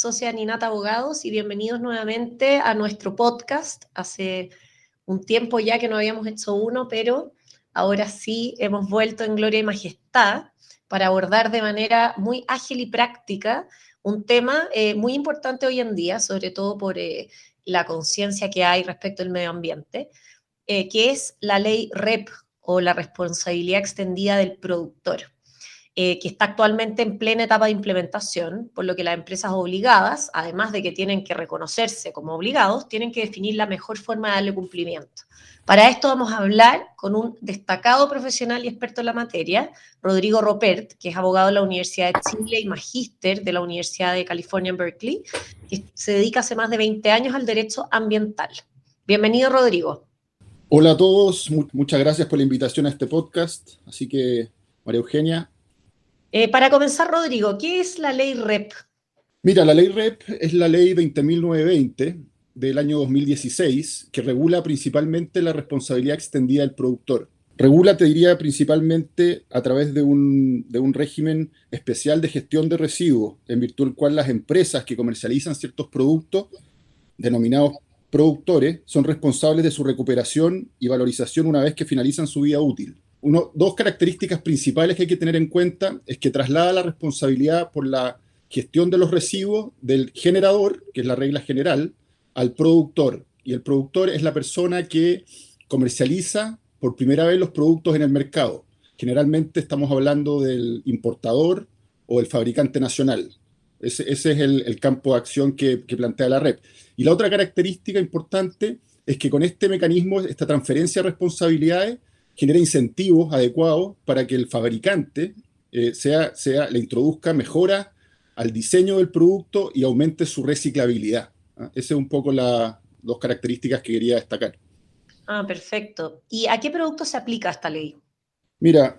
socia Ninata Abogados y bienvenidos nuevamente a nuestro podcast. Hace un tiempo ya que no habíamos hecho uno, pero ahora sí hemos vuelto en gloria y majestad para abordar de manera muy ágil y práctica un tema eh, muy importante hoy en día, sobre todo por eh, la conciencia que hay respecto al medio ambiente, eh, que es la ley REP o la responsabilidad extendida del productor. Que está actualmente en plena etapa de implementación, por lo que las empresas obligadas, además de que tienen que reconocerse como obligados, tienen que definir la mejor forma de darle cumplimiento. Para esto vamos a hablar con un destacado profesional y experto en la materia, Rodrigo Ropert, que es abogado de la Universidad de Chile y magíster de la Universidad de California en Berkeley, que se dedica hace más de 20 años al derecho ambiental. Bienvenido, Rodrigo. Hola a todos, muchas gracias por la invitación a este podcast. Así que, María Eugenia. Eh, para comenzar, Rodrigo, ¿qué es la ley REP? Mira, la ley REP es la ley 20.920 del año 2016 que regula principalmente la responsabilidad extendida del productor. Regula, te diría, principalmente a través de un, de un régimen especial de gestión de residuos, en virtud del cual las empresas que comercializan ciertos productos, denominados productores, son responsables de su recuperación y valorización una vez que finalizan su vida útil. Uno, dos características principales que hay que tener en cuenta es que traslada la responsabilidad por la gestión de los residuos del generador, que es la regla general, al productor. Y el productor es la persona que comercializa por primera vez los productos en el mercado. Generalmente estamos hablando del importador o el fabricante nacional. Ese, es el, campo de acción que, plantea la red. Y la otra característica importante es que con este mecanismo, esta transferencia de responsabilidades, genera incentivos adecuados para que el fabricante eh, sea, sea, le introduzca mejora al diseño del producto y aumente su reciclabilidad. ¿ah? Esas es un poco las dos características que quería destacar. Ah, perfecto. ¿Y a qué producto se aplica esta ley? Mira,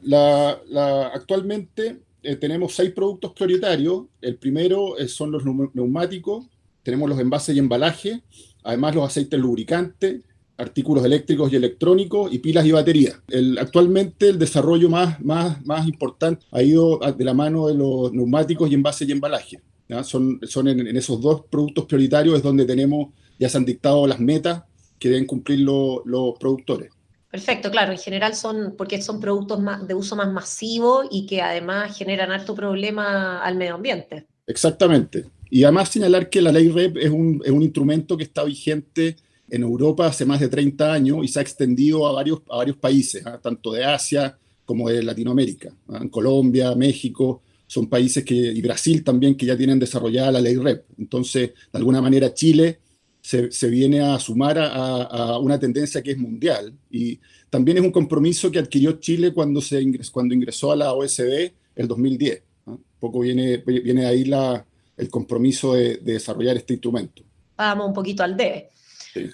actualmente eh, tenemos seis productos prioritarios. El primero eh, son los neumáticos, tenemos los envases y embalaje, además los aceites lubricantes, artículos eléctricos y electrónicos y pilas y baterías. actualmente el desarrollo más, más, más importante ha ido de la mano de los neumáticos y envases y embalaje. Son, son en, esos dos productos prioritarios es donde tenemos, ya se han dictado las metas que deben cumplir los productores. Perfecto, claro, en general son, porque son productos más, de uso más masivo y que además generan harto problema al medio ambiente. Exactamente. Y además señalar que la ley REP es un, es un instrumento que está vigente en Europa hace más de 30 años y se ha extendido a varios, a varios países, ¿ah? tanto de Asia como de Latinoamérica, ¿ah? en Colombia, México, son países que, y Brasil también, que ya tienen desarrollada la ley REP. Entonces, de alguna manera, Chile se, se viene a sumar a, a, una tendencia que es mundial. Y también es un compromiso que adquirió Chile cuando, se ingresó, cuando ingresó a la OSD el 2010. Un poco viene, viene ahí la, el compromiso de, de, desarrollar este instrumento. Vamos un poquito al D. Sí.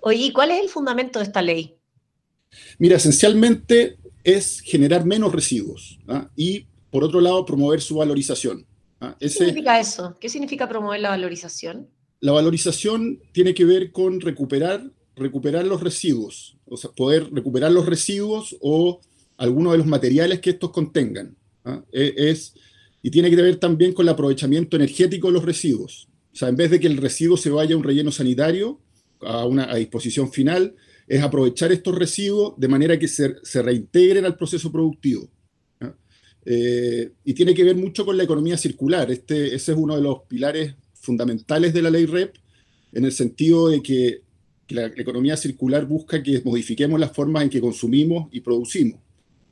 Oye, ¿cuál es el fundamento de esta ley? Mira, esencialmente es generar menos residuos ¿ah? y por otro lado, promover su valorización. ¿ah? ¿Qué significa eso? ¿Qué significa promover la valorización? La valorización tiene que ver con recuperar, recuperar los residuos, o sea, poder recuperar los residuos o algunos de los materiales que estos contengan. ¿ah? E, es, y tiene que ver también con el aprovechamiento energético de los residuos. O sea, en vez de que el residuo se vaya a un relleno sanitario, a una disposición final, es aprovechar estos residuos de manera que se, se reintegren al proceso productivo. Eh, y tiene que ver mucho con la economía circular. Este, ese es uno de los pilares fundamentales de la ley REP, en el sentido de que, la economía circular busca que modifiquemos las formas en que consumimos y producimos,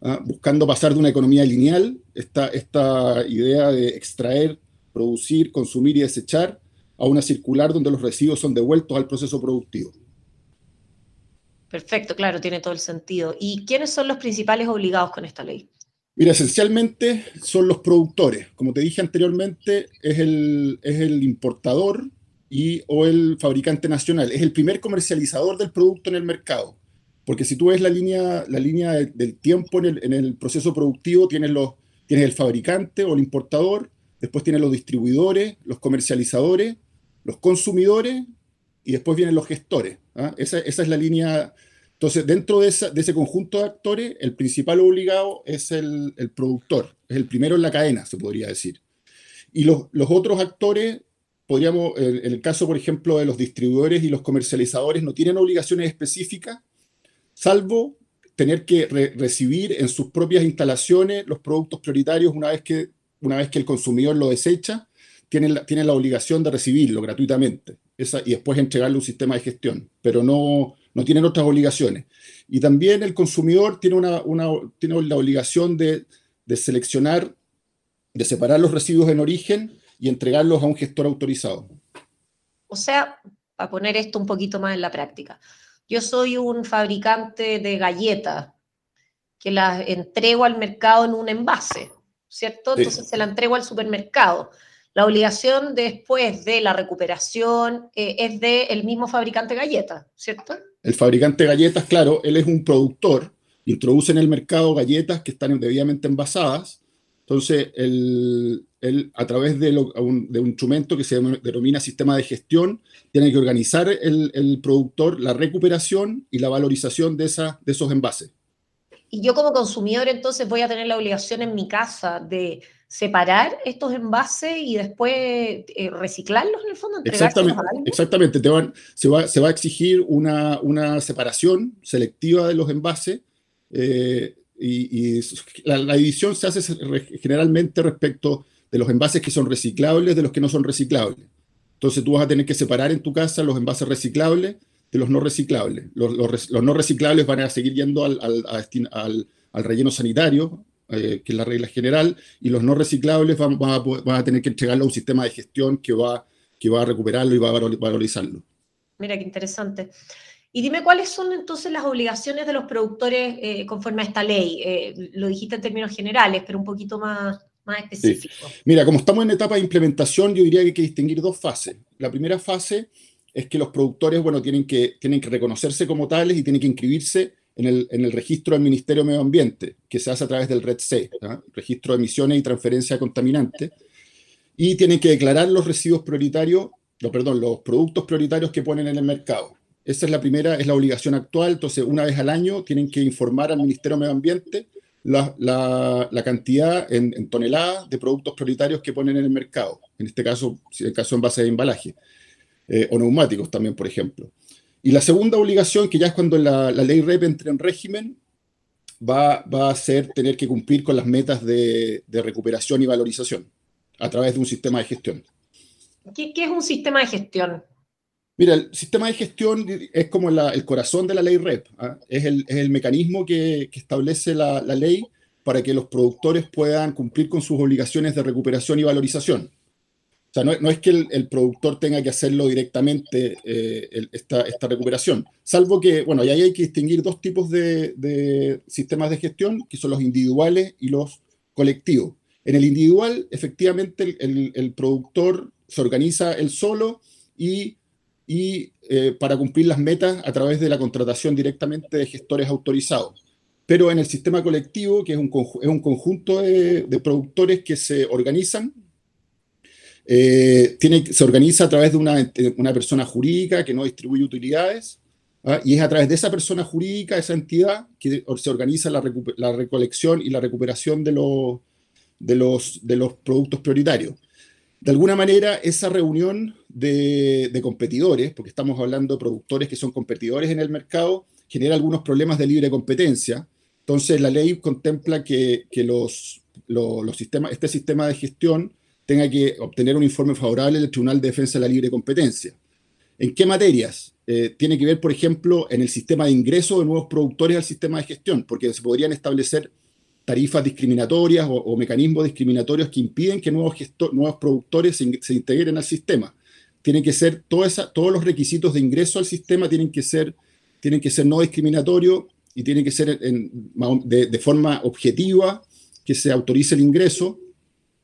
¿ah? buscando pasar de una economía lineal, esta, esta idea de extraer, producir, consumir y desechar, a una circular donde los residuos son devueltos al proceso productivo. Perfecto, claro, tiene todo el sentido. ¿Y quiénes son los principales obligados con esta ley? Mira, esencialmente son los productores. Como te dije anteriormente, es el, es el importador y, o el fabricante nacional. Es el primer comercializador del producto en el mercado. Porque si tú ves la línea, la línea del tiempo en el, en el proceso productivo, tienes, los, tienes el fabricante o el importador, después tienes los distribuidores, los comercializadores, los consumidores y después vienen los gestores. ¿ah? Esa, esa, es la línea entonces, dentro de, ese conjunto de actores, el principal obligado es el, productor, es el primero en la cadena, se podría decir. Y los, otros actores podríamos, en el caso, por ejemplo, de los distribuidores y los comercializadores, no tienen obligaciones específicas, salvo tener que recibir en sus propias instalaciones los productos prioritarios una vez que, una vez que el consumidor lo desecha, tienen la, la obligación de recibirlo gratuitamente esa, y después entregarle un sistema de gestión, pero no, no tienen otras obligaciones. Y también el consumidor tiene, una, una tiene la obligación de, de seleccionar, de separar los residuos en origen y entregarlos a un gestor autorizado. O sea, para poner esto un poquito más en la práctica, yo soy un fabricante de galletas que las entrego al mercado en un envase, ¿cierto? Entonces se la entrego al supermercado. La obligación después de la recuperación eh, es del mismo fabricante de galletas, ¿cierto? El fabricante de galletas, claro, él es un productor, introduce en el mercado galletas que están debidamente envasadas, entonces él, a través de, un, instrumento que se denomina sistema de gestión, tiene que organizar el, productor la recuperación y la valorización de, esa, de esos envases. Y yo como consumidor entonces voy a tener la obligación en mi casa de separar estos envases y después eh, reciclarlos en el fondo. Exactamente, exactamente. Te van, se, va, se va a exigir una, una separación selectiva de los envases eh, y, la, división se hace generalmente respecto de los envases que son reciclables de los que no son reciclables. Entonces tú vas a tener que separar en tu casa los envases reciclables de los no reciclables. Los, los, no reciclables van a seguir yendo al, al, al, al relleno sanitario, eh, que es la regla general, y los no reciclables van, a, tener que entregarlo a un sistema de gestión que va, que va a recuperarlo y va a valorizarlo. Mira qué interesante. Y dime cuáles son entonces las obligaciones de los productores eh, conforme a esta ley. Eh, lo dijiste en términos generales, pero un poquito más, más específico. Mira, como estamos en etapa de implementación, yo diría que hay que distinguir dos fases. La primera fase es que los productores, bueno, tienen que, tienen que reconocerse como tales y tienen que inscribirse en el, en el registro del Ministerio de Medio Ambiente, que se hace a través del RED-C, Registro de Emisiones y Transferencia de Contaminantes, y tienen que declarar los residuos prioritarios, no, perdón, los productos prioritarios que ponen en el mercado. Esa es la primera, es la obligación actual. Entonces, una vez al año tienen que informar al Ministerio de Medio Ambiente la, la, cantidad en, toneladas de productos prioritarios que ponen en el mercado. En este caso, si el caso en base de embalaje. Eh, o neumáticos también, por ejemplo. Y la segunda obligación, que ya es cuando la, la ley REP entre en régimen, va, va, a ser tener que cumplir con las metas de, de, recuperación y valorización a través de un sistema de gestión. ¿Qué, qué es un sistema de gestión? Mira, el sistema de gestión es como el corazón de la ley REP. ¿ah? Es, el, mecanismo que, establece la, ley para que los productores puedan cumplir con sus obligaciones de recuperación y valorización. O sea, no, es que el, productor tenga que hacerlo directamente eh, esta, recuperación, salvo que, bueno, ahí hay que distinguir dos tipos de, sistemas de gestión, que son los individuales y los colectivos. En el individual, efectivamente, el, productor se organiza él solo y eh, para cumplir las metas a través de la contratación directamente de gestores autorizados. Pero en el sistema colectivo, que es un conjunto de, productores que se organizan, eh, tiene, se organiza a través de una, una, persona jurídica que no distribuye utilidades, ¿ah? y es a través de esa persona jurídica, esa entidad, que se organiza la, la recolección y la recuperación de los, de los, de los productos prioritarios. De alguna manera, esa reunión de, competidores, porque estamos hablando de productores que son competidores en el mercado, genera algunos problemas de libre competencia. Entonces, la ley contempla que, los, los, sistemas, este sistema de gestión tenga que obtener un informe favorable del Tribunal de Defensa de la Libre Competencia. ¿En qué materias? Eh, tiene que ver, por ejemplo, en el sistema de ingreso de nuevos productores al sistema de gestión, porque se podrían establecer tarifas discriminatorias o, mecanismos discriminatorios que impiden que nuevos, nuevos productores se, integren al sistema. Tienen que ser todos los requisitos de ingreso al sistema tienen que ser, tienen que ser no discriminatorios y tienen que ser de, forma objetiva que se autorice el ingreso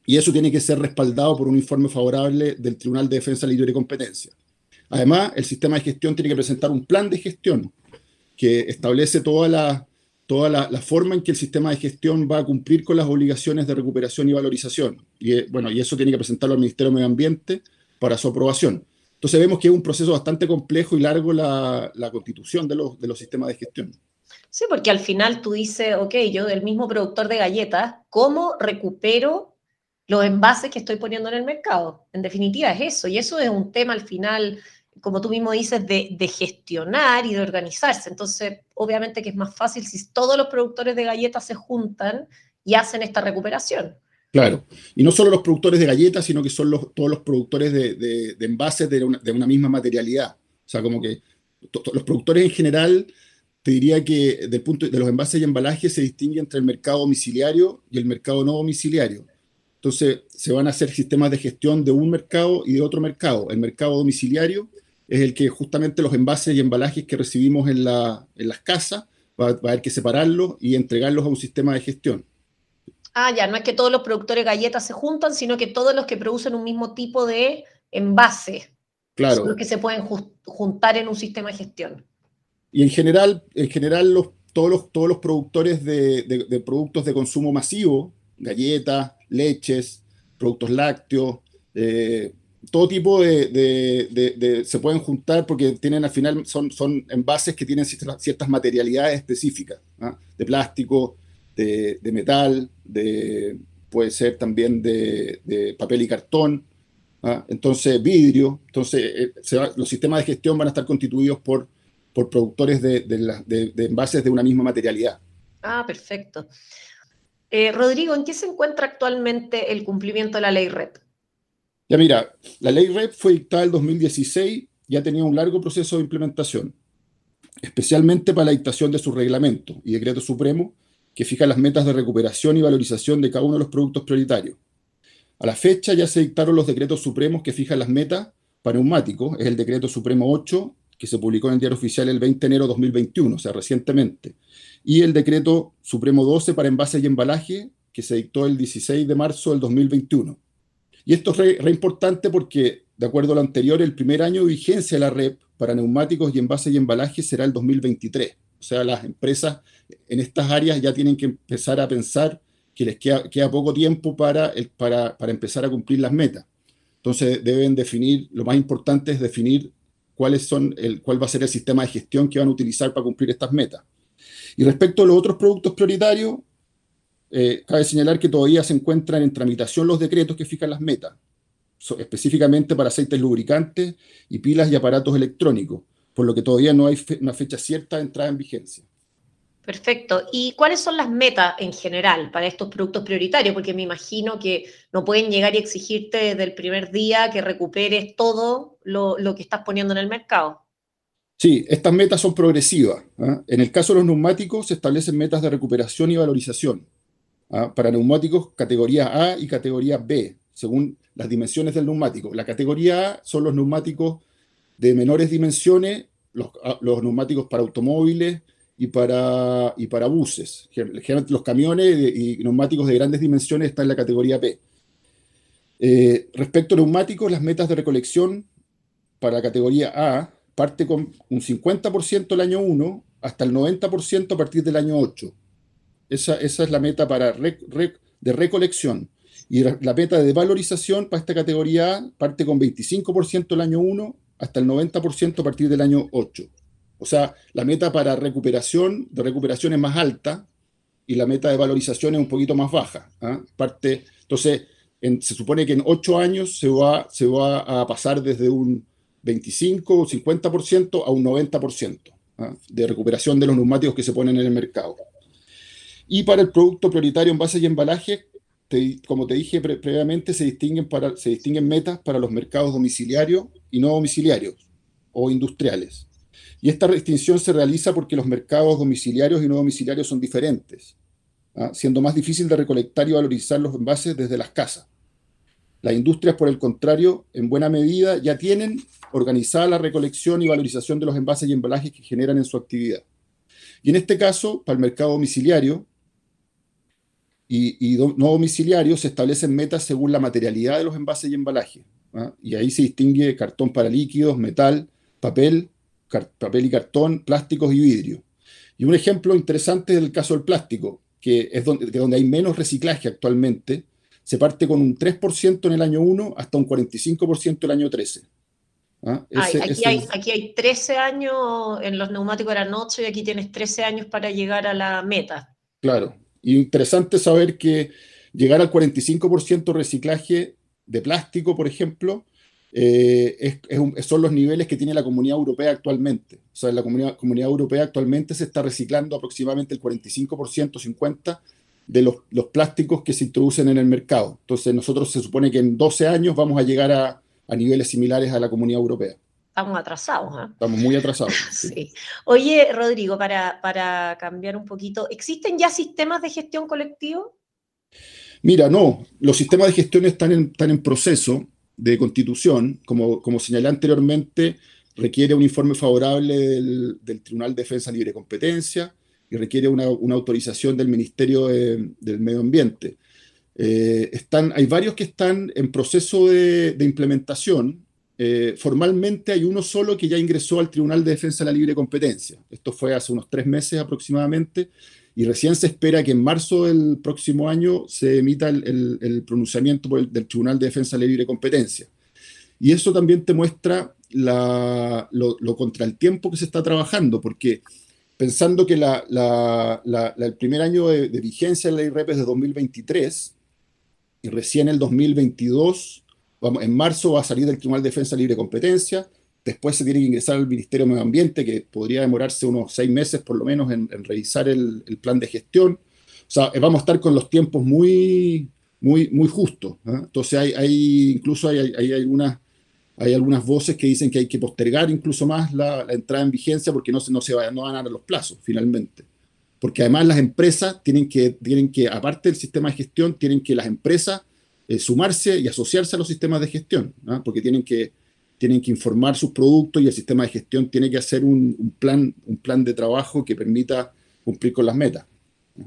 y eso tiene que ser respaldado por un informe favorable del Tribunal de Defensa de la Libre Competencia. Además, el sistema de gestión tiene que presentar un plan de gestión que establece toda la, toda la, forma en que el sistema de gestión va a cumplir con las obligaciones de recuperación y valorización. Y, eh, bueno, y eso tiene que presentarlo al Ministerio de Medio Ambiente para su aprobación. Entonces vemos que es un proceso bastante complejo y largo la, constitución de los, de los sistemas de gestión. Sí, porque al final tú dices, ok, yo del mismo productor de galletas, ¿cómo recupero los envases que estoy poniendo en el mercado. En definitiva es eso, y eso es un tema al final, como tú mismo dices, de, gestionar y de organizarse. Entonces, obviamente que es más fácil si todos los productores de galletas se juntan y hacen esta recuperación. Claro, y no solo los productores de galletas, sino que son todos los productores de, envases de una, misma materialidad. O sea, como que los productores en general, te diría que del punto de los envases y embalajes se distingue entre el mercado domiciliario y el mercado no domiciliario. Entonces, se van a hacer sistemas de gestión de un mercado y de otro mercado. El mercado domiciliario es el que justamente los envases y embalajes que recibimos en, la, en las casas, va, va a haber que separarlos y entregarlos a un sistema de gestión. Ah, ya, no es que todos los productores de galletas se juntan, sino que todos los que producen un mismo tipo de envase claro. son los que se pueden juntar en un sistema de gestión. Y en general, en general los, todos, los, todos los productores de, productos de consumo masivo, galletas, leches, productos lácteos, eh, todo tipo de, se pueden juntar porque tienen al final son, son envases que tienen ciertas, materialidades específicas, ¿ah? de plástico, de, metal, de, puede ser también de, papel y cartón, ¿ah? entonces vidrio. Entonces, eh, los sistemas de gestión van a estar constituidos por, por productores de, envases de una misma materialidad. Ah, perfecto. Eh, Rodrigo, ¿en qué se encuentra actualmente el cumplimiento de la ley REP? Ya mira, la ley REP fue dictada en 2016 y ha tenido un largo proceso de implementación, especialmente para la dictación de su reglamento y decreto supremo que fija las metas de recuperación y valorización de cada uno de los productos prioritarios. A la fecha ya se dictaron los decretos supremos que fijan las metas para neumáticos, es el decreto supremo 8, que se publicó en el diario oficial el 20 de enero de 2021, o sea, recientemente, y el decreto supremo 12 para envases y embalaje, que se dictó el 16 de marzo del 2021. Y esto es re, importante porque, de acuerdo a lo anterior, el primer año de vigencia de la REP para neumáticos y envases y embalaje será el 2023. O sea, las empresas en estas áreas ya tienen que empezar a pensar que les queda, poco tiempo para, para, empezar a cumplir las metas. Entonces deben definir, lo más importante es definir cuáles son el, cuál va a ser el sistema de gestión que van a utilizar para cumplir estas metas. Y respecto a los otros productos prioritarios, eh, cabe señalar que todavía se encuentran en tramitación los decretos que fijan las metas, específicamente para aceites lubricantes y pilas y aparatos electrónicos, por lo que todavía no hay una fecha cierta de entrada en vigencia. Perfecto. ¿Y cuáles son las metas en general para estos productos prioritarios? Porque me imagino que no pueden llegar y exigirte desde el primer día que recuperes todo lo, que estás poniendo en el mercado. Sí, estas metas son progresivas. ¿ah? En el caso de los neumáticos se establecen metas de recuperación y valorización. ¿ah? Para neumáticos categoría A y categoría B, según las dimensiones del neumático. La categoría A son los neumáticos de menores dimensiones, los, ah, neumáticos para automóviles y para, y para buses. Generalmente los camiones y neumáticos de grandes dimensiones están en la categoría P. Eh, respecto a neumáticos, las metas de recolección para la categoría A parte con un 50% el año 1 hasta el 90% a partir del año 8. Esa, esa es la meta para de recolección. Y la meta de valorización para esta categoría A parte con 25% el año 1 hasta el 90% a partir del año 8. O sea, la meta para recuperación, de recuperación es más alta y la meta de valorización es un poquito más baja. ¿ah? Parte, entonces, se supone que en 8 años se va, se va a pasar desde un 25 o 50% a un 90% ¿ah? de recuperación de los neumáticos que se ponen en el mercado. Y para el producto prioritario en base y embalaje, como te dije previamente, se distinguen, se distinguen metas para los mercados domiciliarios y no domiciliarios o industriales. Y esta distinción se realiza porque los mercados domiciliarios y no domiciliarios son diferentes, ¿ah? siendo más difícil de recolectar y valorizar los envases desde las casas. Las industrias, por el contrario, en buena medida ya tienen organizada la recolección y valorización de los envases y embalajes que generan en su actividad. Y en este caso, para el mercado domiciliario, y, no domiciliarios se establecen metas según la materialidad de los envases y embalajes. ¿ah? Y ahí se distingue cartón para líquidos, metal, papel, papel y cartón, plásticos y vidrio. Y un ejemplo interesante es el caso del plástico, que es donde, donde hay menos reciclaje actualmente. Se parte con un 3% en el año 1 hasta un 45% el año 13. ¿ah? aquí, hay, aquí, hay, 13 años, en los neumáticos eran 8 y aquí tienes 13 años para llegar a la meta. Claro, y interesante saber que llegar al 45% reciclaje de plástico, por ejemplo, eh, son los niveles que tiene la comunidad europea actualmente. O sea, en la comunidad, comunidad europea actualmente se está reciclando aproximadamente el 45%, 50% de los, los, plásticos que se introducen en el mercado. Entonces, nosotros se supone que en 12 años vamos a llegar a, a niveles similares a la comunidad europea. Estamos atrasados. ¿eh? Estamos muy atrasados. sí. Oye, Rodrigo, para, para cambiar un poquito, ¿existen ya sistemas de gestión colectivo? Mira, no, los sistemas de gestión están en, están en proceso de constitución, como, como señalé anteriormente, requiere un informe favorable del, Tribunal de Defensa Libre Competencia y requiere una, autorización del Ministerio del Medio Ambiente. Eh, están, hay varios que están en proceso de, implementación. Eh, formalmente hay uno solo que ya ingresó al Tribunal de Defensa de la Libre Competencia. Esto fue hace unos tres meses aproximadamente y recién se espera que en marzo del próximo año se emita el, pronunciamiento del Tribunal de Defensa de Libre Competencia. Y eso también te muestra lo, contra el tiempo que se está trabajando, porque pensando que el primer año de, vigencia de la ley REP es de 2023, y recién el 2022, vamos, en marzo va a salir del Tribunal de Defensa de Libre Competencia, Después se tiene que ingresar al Ministerio de Medio Ambiente, que podría demorarse unos seis meses por lo menos en, revisar el, plan de gestión. O sea, eh, vamos a estar con los tiempos muy, muy, muy justos. ¿ah? Entonces, hay, hay incluso hay, hay, algunas, hay algunas voces que dicen que hay que postergar incluso más la, entrada en vigencia porque no, se, no, se van, no van a dar los plazos finalmente. Porque además las empresas tienen que, tienen que, aparte del sistema de gestión, tienen que las empresas eh, sumarse y asociarse a los sistemas de gestión, porque tienen que tienen que informar sus productos y el sistema de gestión tiene que hacer un, plan, un plan de trabajo que permita cumplir con las metas.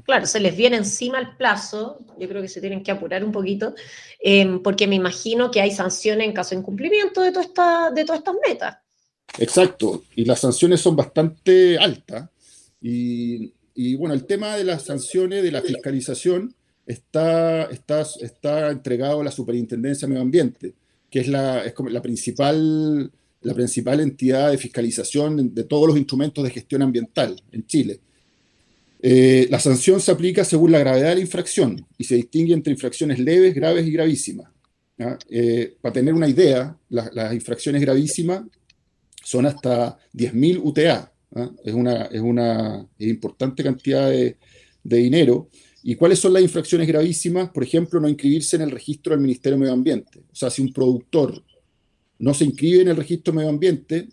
Claro, se les viene encima el plazo, yo creo que se tienen que apurar un poquito, em, porque me imagino que hay sanciones en caso de incumplimiento de, toda esta, de todas estas metas. Exacto, y las sanciones son bastante altas. Y, y, bueno, el tema de las sanciones, de la fiscalización, está, está, está entregado a la Superintendencia de Medio Ambiente que es la, es como la, principal, la principal entidad de fiscalización de todos los instrumentos de gestión ambiental en Chile. Eh, la sanción se aplica según la gravedad de la infracción y se distingue entre infracciones leves, graves y gravísimas. Eh, para tener una idea, las infracciones gravísimas son hasta 10.000 UTA. Es, una, es una importante cantidad de, de dinero ¿Y cuáles son las infracciones gravísimas? Por ejemplo, no inscribirse en el registro del Ministerio de Medio Ambiente. O sea, si un productor no se inscribe en el registro de medio ambiente,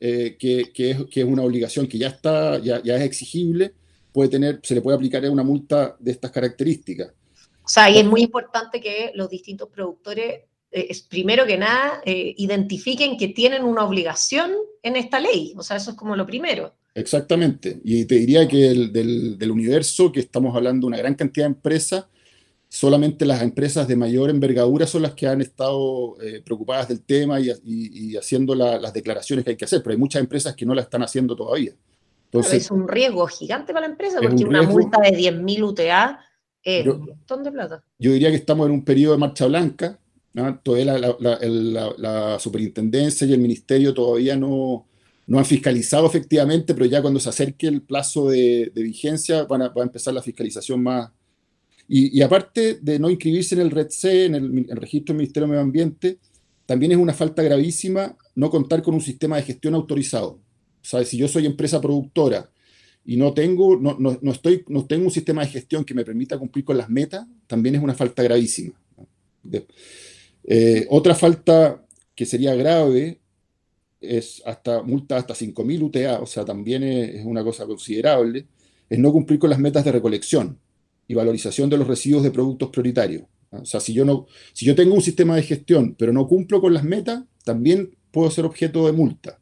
eh, que, es, que, es, una obligación que ya, está, ya, ya, es exigible, puede tener, se le puede aplicar una multa de estas características. O sea, y es muy importante que los distintos productores, eh, primero que nada, eh, identifiquen que tienen una obligación en esta ley. O sea, eso es como lo primero. Exactamente. Y te diría que del, universo, que estamos hablando de una gran cantidad de empresas, solamente las empresas de mayor envergadura son las que han estado eh, preocupadas del tema y, haciendo las declaraciones que hay que hacer, pero hay muchas empresas que no la están haciendo todavía. Entonces, es un riesgo gigante para la empresa, porque una multa de 10.000 UTA es un montón de plata. Yo diría que estamos en un periodo de marcha blanca, todavía la superintendencia y el ministerio todavía no, no han fiscalizado efectivamente, pero ya cuando se acerque el plazo de, vigencia van a, va a, empezar la fiscalización más. Y, aparte de no inscribirse en el REDC, en el, registro del Ministerio de Medio Ambiente, también es una falta gravísima no contar con un sistema de gestión autorizado. O si yo soy empresa productora y no tengo, no, no, estoy, no tengo un sistema de gestión que me permita cumplir con las metas, también es una falta gravísima. Eh, otra falta que sería grave es hasta multa hasta 5.000 UTA, o sea, también es, una cosa considerable, es no cumplir con las metas de recolección y valorización de los residuos de productos prioritarios. O sea, si yo, no, si yo tengo un sistema de gestión, pero no cumplo con las metas, también puedo ser objeto de multa.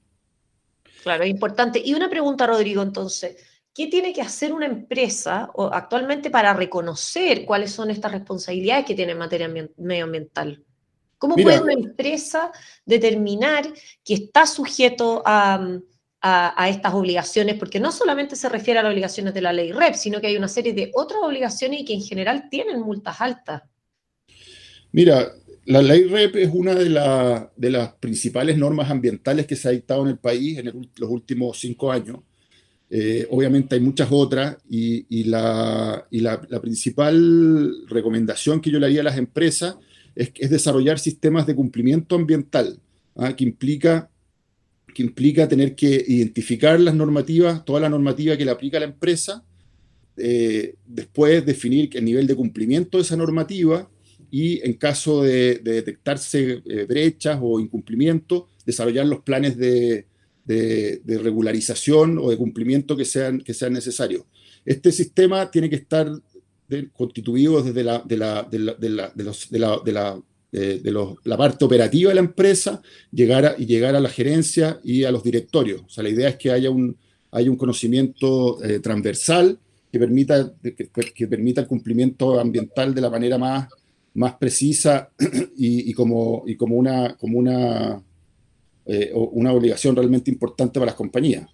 Claro, es importante. Y una pregunta, Rodrigo, entonces, ¿qué tiene que hacer una empresa actualmente para reconocer cuáles son estas responsabilidades que tiene en materia medioambiental? ¿Cómo puede una empresa determinar que está sujeto a, estas obligaciones? Porque no solamente se refiere a las obligaciones de la ley REP, sino que hay una serie de otras obligaciones y que en general tienen multas altas. Mira, la ley REP es una de, de las principales normas ambientales que se ha dictado en el país en los últimos cinco años. Eh, obviamente hay muchas otras y, la, principal recomendación que yo le haría a las empresas es, desarrollar sistemas de cumplimiento ambiental, ¿ah? que, implica, que implica tener que identificar las normativas, toda la normativa que le aplica la empresa, eh, después definir el nivel de cumplimiento de esa normativa y en caso de, detectarse eh, brechas o incumplimiento, desarrollar los planes de, regularización o de cumplimiento que sean, que sean necesarios. Este sistema tiene que estar constituido desde la, de la, la, parte operativa de la empresa llegar y llegar a la gerencia y a los directorios. O sea, la idea es que haya un, conocimiento eh, transversal que permita, que, permita el cumplimiento ambiental de la manera más, más precisa y, como, y como una, eh, una obligación realmente importante para las compañías.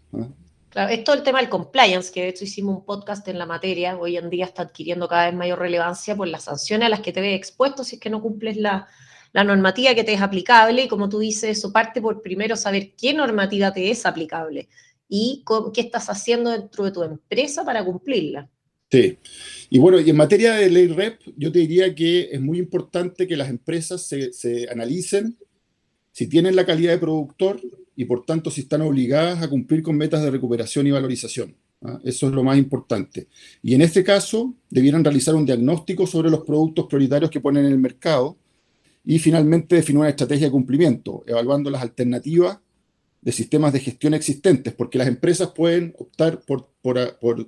Claro, es todo el tema del compliance, que de hecho hicimos un podcast en la materia, hoy en día está adquiriendo cada vez mayor relevancia por las sanciones a las que te ves expuesto si es que no cumples la, la normativa que te es aplicable y como tú dices, eso parte por primero saber qué normativa te es aplicable y qué estás haciendo dentro de tu empresa para cumplirla. Sí, y bueno, y en materia de ley REP, yo te diría que es muy importante que las empresas se, analicen si tienen la calidad de productor y por tanto si están obligadas a cumplir con metas de recuperación y valorización. ¿ah? Eso es lo más importante. Y en este caso, debieran realizar un diagnóstico sobre los productos prioritarios que ponen en el mercado y finalmente definir una estrategia de cumplimiento, evaluando las alternativas de sistemas de gestión existentes, porque las empresas pueden optar por,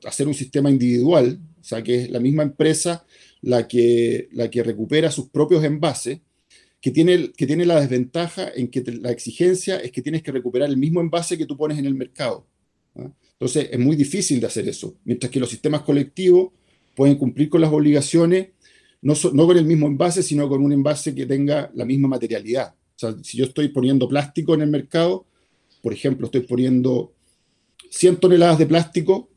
hacer un sistema individual, o sea, que es la misma empresa la que, la que recupera sus propios envases, que tiene, que tiene la desventaja en que la exigencia es que tienes que recuperar el mismo envase que tú pones en el mercado. ¿ah? Entonces, es muy difícil de hacer eso, mientras que los sistemas colectivos pueden cumplir con las obligaciones, no, no con el mismo envase, sino con un envase que tenga la misma materialidad. O sea, si yo estoy poniendo plástico en el mercado, por ejemplo, estoy poniendo 100 toneladas de plástico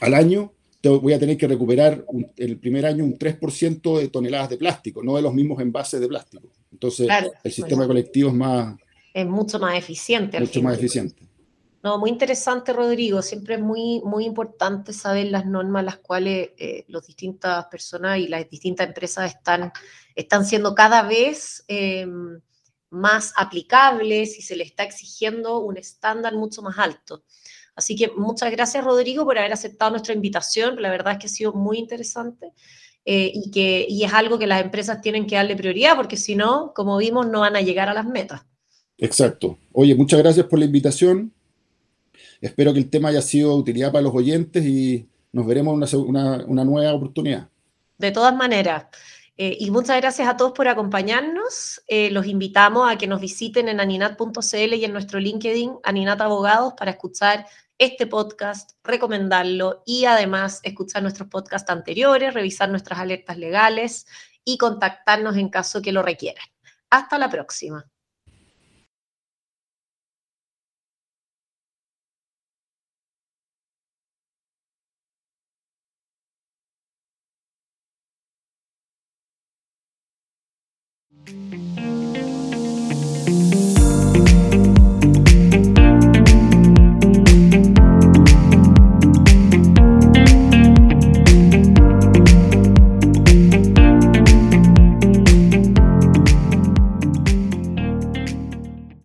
al año, voy a tener que recuperar el primer año un 3% de toneladas de plástico, no de los mismos envases de plástico. Entonces, el sistema colectivo es más... Es mucho más eficiente. Mucho más eficiente. No, muy interesante, Rodrigo. Siempre es muy, muy importante saber las normas las cuales eh, las distintas personas y las distintas empresas están, están siendo cada vez... Em, más aplicables y se le está exigiendo un estándar mucho más alto. Así que muchas gracias, Rodrigo, por haber aceptado nuestra invitación. La verdad es que ha sido muy interesante eh, y que y es algo que las empresas tienen que darle prioridad porque si no, como vimos, no van a llegar a las metas. Exacto. Oye, muchas gracias por la invitación. Espero que el tema haya sido de utilidad para los oyentes y nos veremos una, una nueva oportunidad. De todas maneras. Eh, y muchas gracias a todos por acompañarnos. Eh, los invitamos a que nos visiten en aninat.cl y en nuestro LinkedIn, Aninat Abogados, para escuchar este podcast, recomendarlo y además escuchar nuestros podcasts anteriores, revisar nuestras alertas legales y contactarnos en caso que lo requieran. Hasta la próxima.